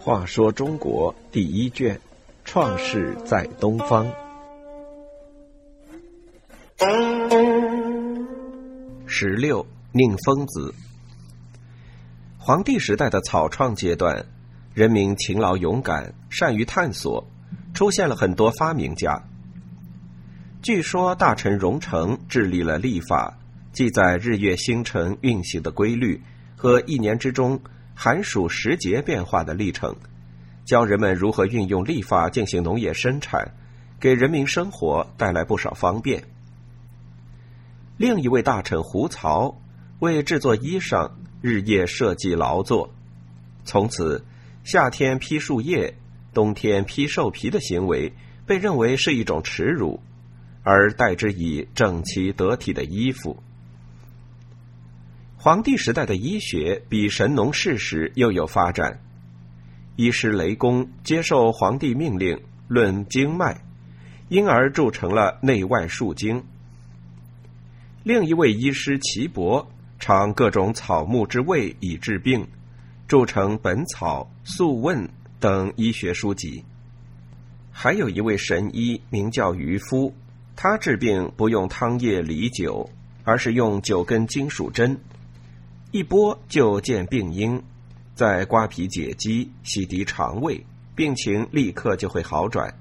话说中国第一卷，创世在东方。十六，宁疯子。黄帝时代的草创阶段，人民勤劳勇敢，善于探索，出现了很多发明家。据说大臣荣成治理了历法，记载日月星辰运行的规律和一年之中。寒暑时节变化的历程，教人们如何运用历法进行农业生产，给人民生活带来不少方便。另一位大臣胡曹为制作衣裳，日夜设计劳作，从此夏天披树叶、冬天披兽皮的行为被认为是一种耻辱，而代之以整齐得体的衣服。皇帝时代的医学比神农氏时又有发展，医师雷公接受皇帝命令论经脉，因而铸成了内外数经。另一位医师岐伯尝各种草木之味以治病，铸成《本草》《素问》等医学书籍。还有一位神医名叫渔夫，他治病不用汤液梨酒，而是用九根金属针。一拨就见病因，再刮皮解肌、洗涤肠胃，病情立刻就会好转。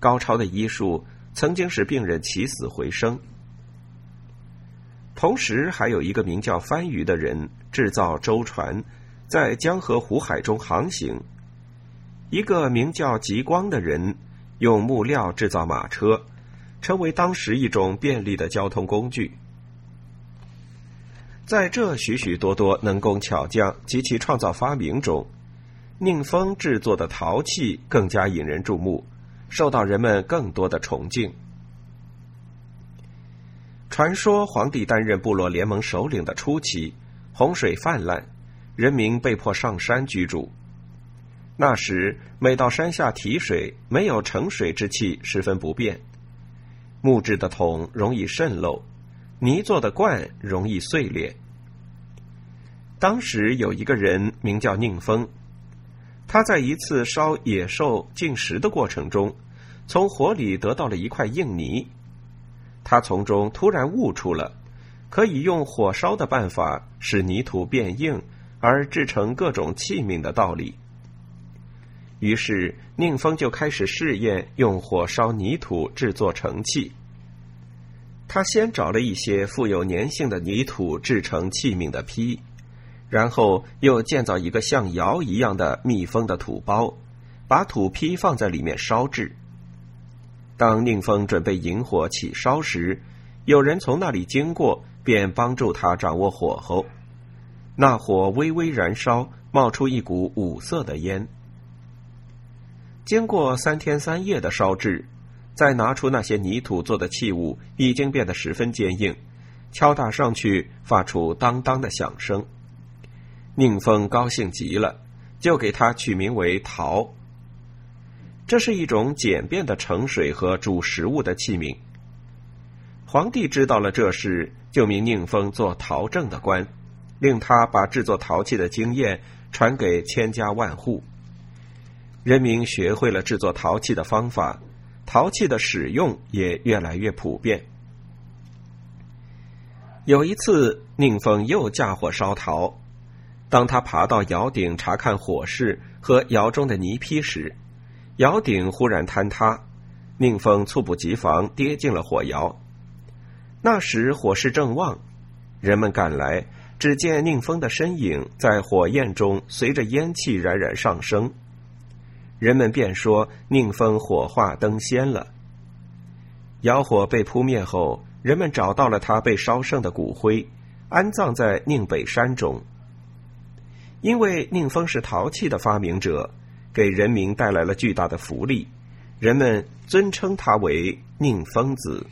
高超的医术曾经使病人起死回生。同时，还有一个名叫番禺的人制造舟船，在江河湖海中航行；一个名叫极光的人用木料制造马车，成为当时一种便利的交通工具。在这许许多多能工巧匠及其创造发明中，宁风制作的陶器更加引人注目，受到人们更多的崇敬。传说皇帝担任部落联盟首领的初期，洪水泛滥，人民被迫上山居住。那时每到山下提水，没有盛水之器，十分不便。木质的桶容易渗漏。泥做的罐容易碎裂。当时有一个人名叫宁风，他在一次烧野兽进食的过程中，从火里得到了一块硬泥，他从中突然悟出了可以用火烧的办法使泥土变硬而制成各种器皿的道理。于是宁风就开始试验用火烧泥土制作成器。他先找了一些富有粘性的泥土制成器皿的坯，然后又建造一个像窑一样的密封的土包，把土坯放在里面烧制。当宁风准备引火起烧时，有人从那里经过，便帮助他掌握火候。那火微微燃烧，冒出一股五色的烟。经过三天三夜的烧制。再拿出那些泥土做的器物，已经变得十分坚硬，敲打上去发出当当的响声。宁风高兴极了，就给它取名为“陶”。这是一种简便的盛水和煮食物的器皿。皇帝知道了这事，就命宁风做陶正的官，令他把制作陶器的经验传给千家万户。人民学会了制作陶器的方法。陶器的使用也越来越普遍。有一次，宁风又架火烧陶，当他爬到窑顶查看火势和窑中的泥坯时，窑顶忽然坍塌，宁风猝不及防跌进了火窑。那时火势正旺，人们赶来，只见宁峰的身影在火焰中随着烟气冉冉上升。人们便说宁风火化登仙了。窑火被扑灭后，人们找到了他被烧剩的骨灰，安葬在宁北山中。因为宁风是陶器的发明者，给人民带来了巨大的福利，人们尊称他为宁疯子。